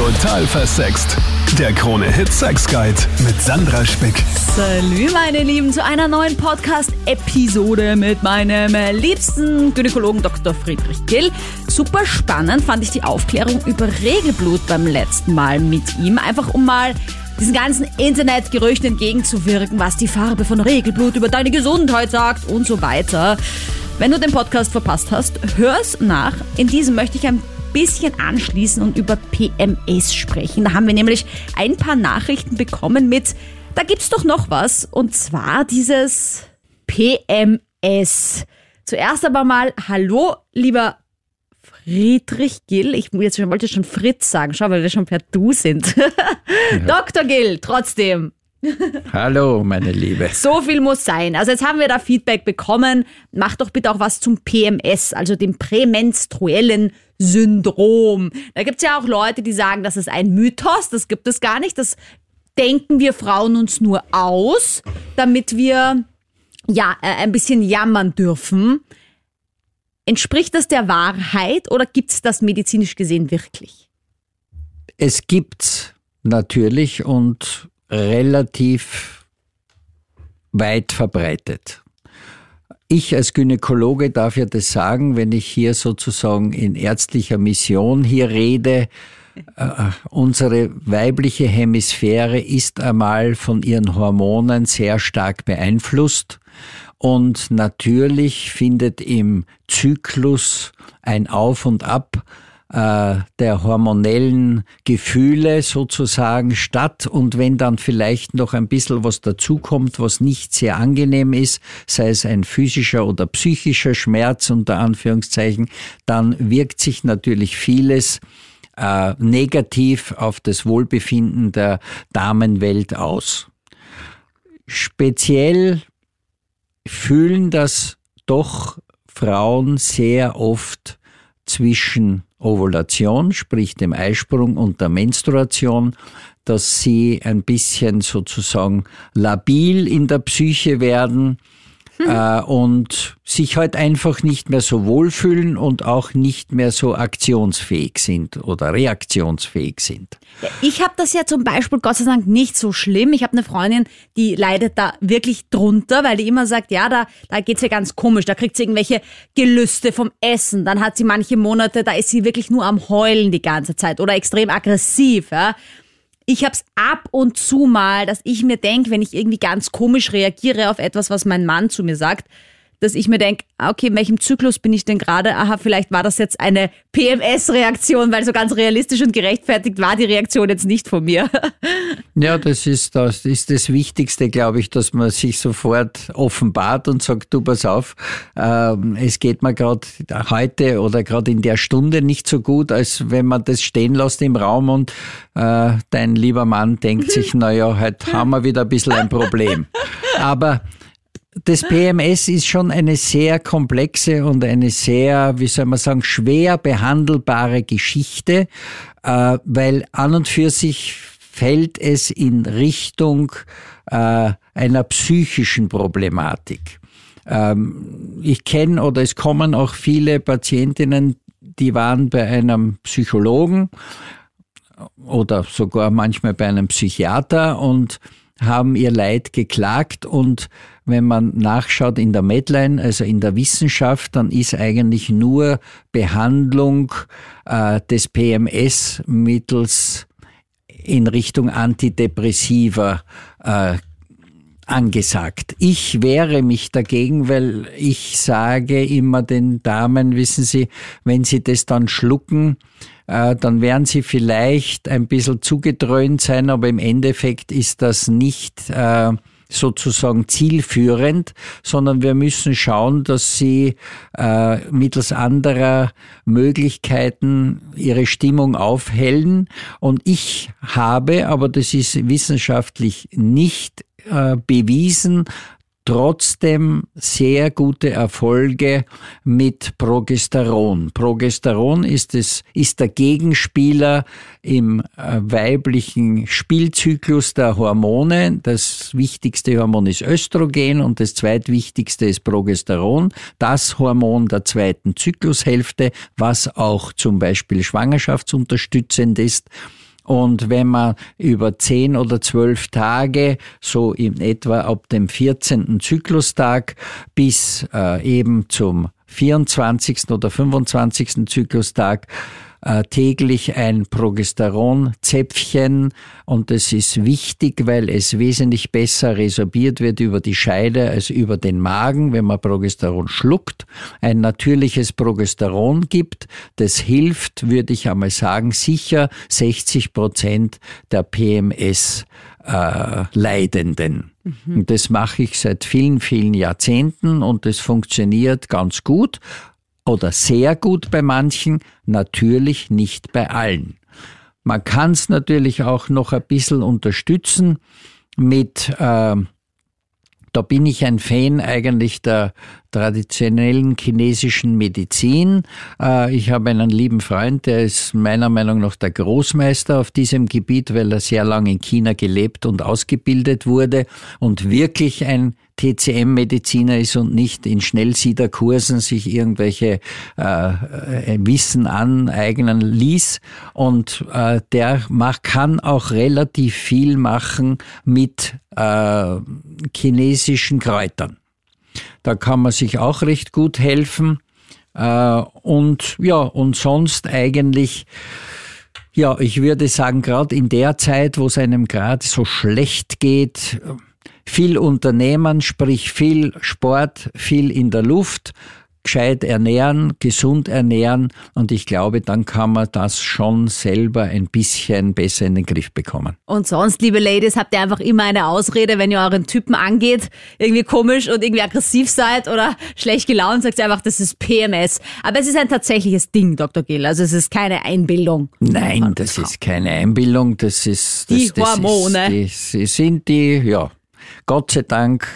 Total versext. Der Krone Hit Sex Guide mit Sandra Spick. Salü, meine Lieben, zu einer neuen Podcast-Episode mit meinem liebsten Gynäkologen Dr. Friedrich Gill. Super spannend fand ich die Aufklärung über Regelblut beim letzten Mal mit ihm. Einfach um mal diesen ganzen Internetgerüchten entgegenzuwirken, was die Farbe von Regelblut über deine Gesundheit sagt und so weiter. Wenn du den Podcast verpasst hast, hör's nach. In diesem möchte ich ein bisschen anschließen und über PMS sprechen. Da haben wir nämlich ein paar Nachrichten bekommen mit, da gibt's doch noch was, und zwar dieses PMS. Zuerst aber mal, hallo, lieber Friedrich Gill. Ich jetzt wollte schon Fritz sagen, schau, weil wir schon per Du sind. Ja. Dr. Gill, trotzdem. Hallo, meine Liebe. So viel muss sein. Also jetzt haben wir da Feedback bekommen. Mach doch bitte auch was zum PMS, also dem prämenstruellen Syndrom. Da gibt es ja auch Leute, die sagen, das ist ein Mythos, das gibt es gar nicht. Das denken wir Frauen uns nur aus, damit wir ja äh, ein bisschen jammern dürfen. Entspricht das der Wahrheit oder gibt es das medizinisch gesehen wirklich? Es gibt's natürlich und relativ weit verbreitet. Ich als Gynäkologe darf ja das sagen, wenn ich hier sozusagen in ärztlicher Mission hier rede. Äh, unsere weibliche Hemisphäre ist einmal von ihren Hormonen sehr stark beeinflusst und natürlich findet im Zyklus ein Auf und Ab äh, der hormonellen Gefühle sozusagen statt und wenn dann vielleicht noch ein bisschen was dazukommt, was nicht sehr angenehm ist, sei es ein physischer oder psychischer Schmerz unter Anführungszeichen, dann wirkt sich natürlich vieles äh, negativ auf das Wohlbefinden der Damenwelt aus. Speziell fühlen das doch Frauen sehr oft zwischen Ovulation, sprich dem Eisprung und der Menstruation, dass sie ein bisschen sozusagen labil in der Psyche werden äh, und sich halt einfach nicht mehr so wohlfühlen und auch nicht mehr so aktionsfähig sind oder reaktionsfähig sind. Ich habe das ja zum Beispiel Gott sei Dank nicht so schlimm. Ich habe eine Freundin, die leidet da wirklich drunter, weil die immer sagt, ja, da, da geht's ja ganz komisch, da kriegt sie irgendwelche Gelüste vom Essen. Dann hat sie manche Monate, da ist sie wirklich nur am Heulen die ganze Zeit oder extrem aggressiv. Ja? Ich habe es ab und zu mal, dass ich mir denke, wenn ich irgendwie ganz komisch reagiere auf etwas, was mein Mann zu mir sagt, dass ich mir denke, ah, okay, in welchem Zyklus bin ich denn gerade? Aha, vielleicht war das jetzt eine PMS-Reaktion, weil so ganz realistisch und gerechtfertigt war die Reaktion jetzt nicht von mir. Ja, das ist das, ist das Wichtigste, glaube ich, dass man sich sofort offenbart und sagt, du pass auf, äh, es geht mir gerade heute oder gerade in der Stunde nicht so gut, als wenn man das stehen lässt im Raum und äh, dein lieber Mann denkt sich, naja, heute haben wir wieder ein bisschen ein Problem. Aber das PMS ist schon eine sehr komplexe und eine sehr, wie soll man sagen, schwer behandelbare Geschichte, äh, weil an und für sich fällt es in Richtung äh, einer psychischen Problematik. Ähm, ich kenne oder es kommen auch viele Patientinnen, die waren bei einem Psychologen oder sogar manchmal bei einem Psychiater und haben ihr Leid geklagt und wenn man nachschaut in der Medline, also in der Wissenschaft, dann ist eigentlich nur Behandlung äh, des PMS mittels in Richtung Antidepressiva äh, angesagt. Ich wehre mich dagegen, weil ich sage immer den Damen, wissen Sie, wenn sie das dann schlucken, äh, dann werden sie vielleicht ein bisschen zugedröhnt sein, aber im Endeffekt ist das nicht äh, sozusagen zielführend, sondern wir müssen schauen, dass sie äh, mittels anderer Möglichkeiten ihre Stimmung aufhellen. Und ich habe, aber das ist wissenschaftlich nicht äh, bewiesen, trotzdem sehr gute Erfolge mit Progesteron. Progesteron ist, es, ist der Gegenspieler im äh, weiblichen Spielzyklus der Hormone. Das wichtigste Hormon ist Östrogen und das zweitwichtigste ist Progesteron, das Hormon der zweiten Zyklushälfte, was auch zum Beispiel schwangerschaftsunterstützend ist. Und wenn man über zehn oder zwölf Tage, so in etwa ab dem 14. Zyklustag bis äh, eben zum 24. oder 25. Zyklustag äh, täglich ein Progesteronzäpfchen und das ist wichtig, weil es wesentlich besser resorbiert wird über die Scheide als über den Magen, wenn man Progesteron schluckt, ein natürliches Progesteron gibt. Das hilft, würde ich einmal sagen, sicher 60 Prozent der PMS äh, Leidenden. Mhm. Das mache ich seit vielen, vielen Jahrzehnten und das funktioniert ganz gut oder sehr gut bei manchen, natürlich nicht bei allen. Man kann es natürlich auch noch ein bisschen unterstützen mit, äh, da bin ich ein Fan eigentlich der traditionellen chinesischen Medizin. Äh, ich habe einen lieben Freund, der ist meiner Meinung nach der Großmeister auf diesem Gebiet, weil er sehr lange in China gelebt und ausgebildet wurde und wirklich ein TCM-Mediziner ist und nicht in Schnellsiederkursen sich irgendwelche äh, äh, Wissen aneignen ließ. Und äh, der macht, kann auch relativ viel machen mit äh, chinesischen Kräutern. Da kann man sich auch recht gut helfen. Äh, und ja, und sonst eigentlich ja, ich würde sagen, gerade in der Zeit, wo es einem gerade so schlecht geht, viel Unternehmen, sprich viel Sport, viel in der Luft, gescheit ernähren, gesund ernähren und ich glaube, dann kann man das schon selber ein bisschen besser in den Griff bekommen. Und sonst, liebe Ladies, habt ihr einfach immer eine Ausrede, wenn ihr euren Typen angeht, irgendwie komisch und irgendwie aggressiv seid oder schlecht gelaunt, sagt ihr einfach, das ist PMS. Aber es ist ein tatsächliches Ding, Dr. Gill, also es ist keine Einbildung. Nein, das ist keine Einbildung, das ist... Das, die das Hormone. Ist, die, sind die, ja, Gott sei Dank,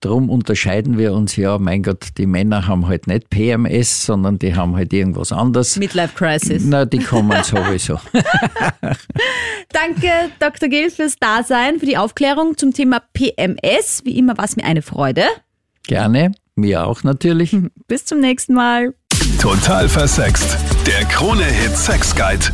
Darum unterscheiden wir uns ja, mein Gott, die Männer haben halt nicht PMS, sondern die haben halt irgendwas anderes. Midlife Crisis. Na, die kommen sowieso. Danke, Dr. Gill, fürs Dasein, für die Aufklärung zum Thema PMS. Wie immer war es mir eine Freude. Gerne, mir auch natürlich. Bis zum nächsten Mal. Total versext. Der Krone-Hit Sex Guide.